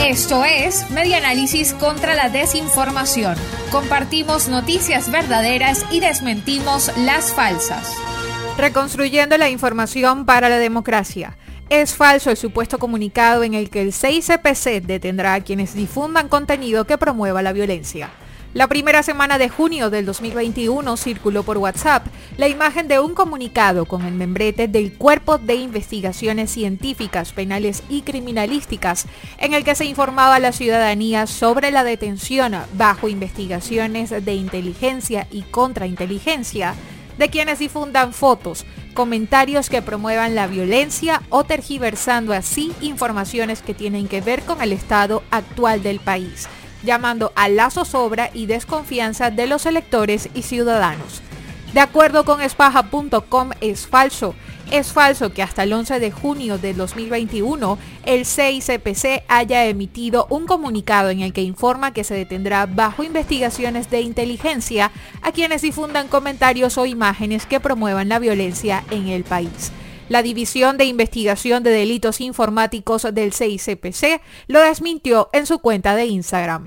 Esto es Media Análisis contra la Desinformación. Compartimos noticias verdaderas y desmentimos las falsas. Reconstruyendo la información para la democracia. Es falso el supuesto comunicado en el que el 6CPC detendrá a quienes difundan contenido que promueva la violencia. La primera semana de junio del 2021 circuló por WhatsApp la imagen de un comunicado con el membrete del Cuerpo de Investigaciones Científicas, Penales y Criminalísticas, en el que se informaba a la ciudadanía sobre la detención bajo investigaciones de inteligencia y contrainteligencia de quienes difundan fotos, comentarios que promuevan la violencia o tergiversando así informaciones que tienen que ver con el estado actual del país llamando a la zozobra y desconfianza de los electores y ciudadanos. De acuerdo con espaja.com es falso. Es falso que hasta el 11 de junio de 2021 el CICPC haya emitido un comunicado en el que informa que se detendrá bajo investigaciones de inteligencia a quienes difundan comentarios o imágenes que promuevan la violencia en el país. La División de Investigación de Delitos Informáticos del CICPC lo desmintió en su cuenta de Instagram.